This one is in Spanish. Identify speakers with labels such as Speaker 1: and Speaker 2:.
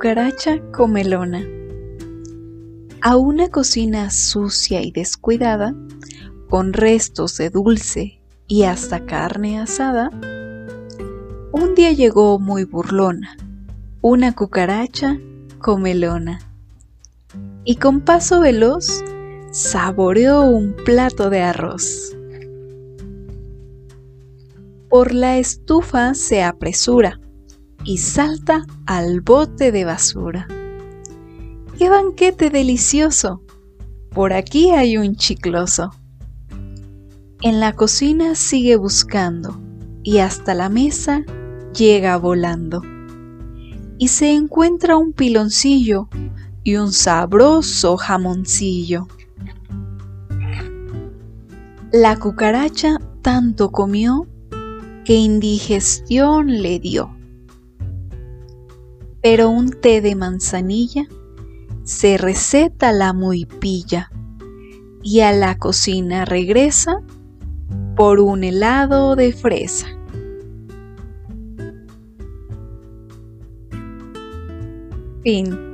Speaker 1: cucaracha comelona. A una cocina sucia y descuidada, con restos de dulce y hasta carne asada, un día llegó muy burlona, una cucaracha comelona, y con paso veloz saboreó un plato de arroz. Por la estufa se apresura y salta al bote de basura. ¡Qué banquete delicioso! Por aquí hay un chicloso. En la cocina sigue buscando y hasta la mesa llega volando. Y se encuentra un piloncillo y un sabroso jamoncillo. La cucaracha tanto comió que indigestión le dio pero un té de manzanilla se receta la muy pilla y a la cocina regresa por un helado de fresa. Fin.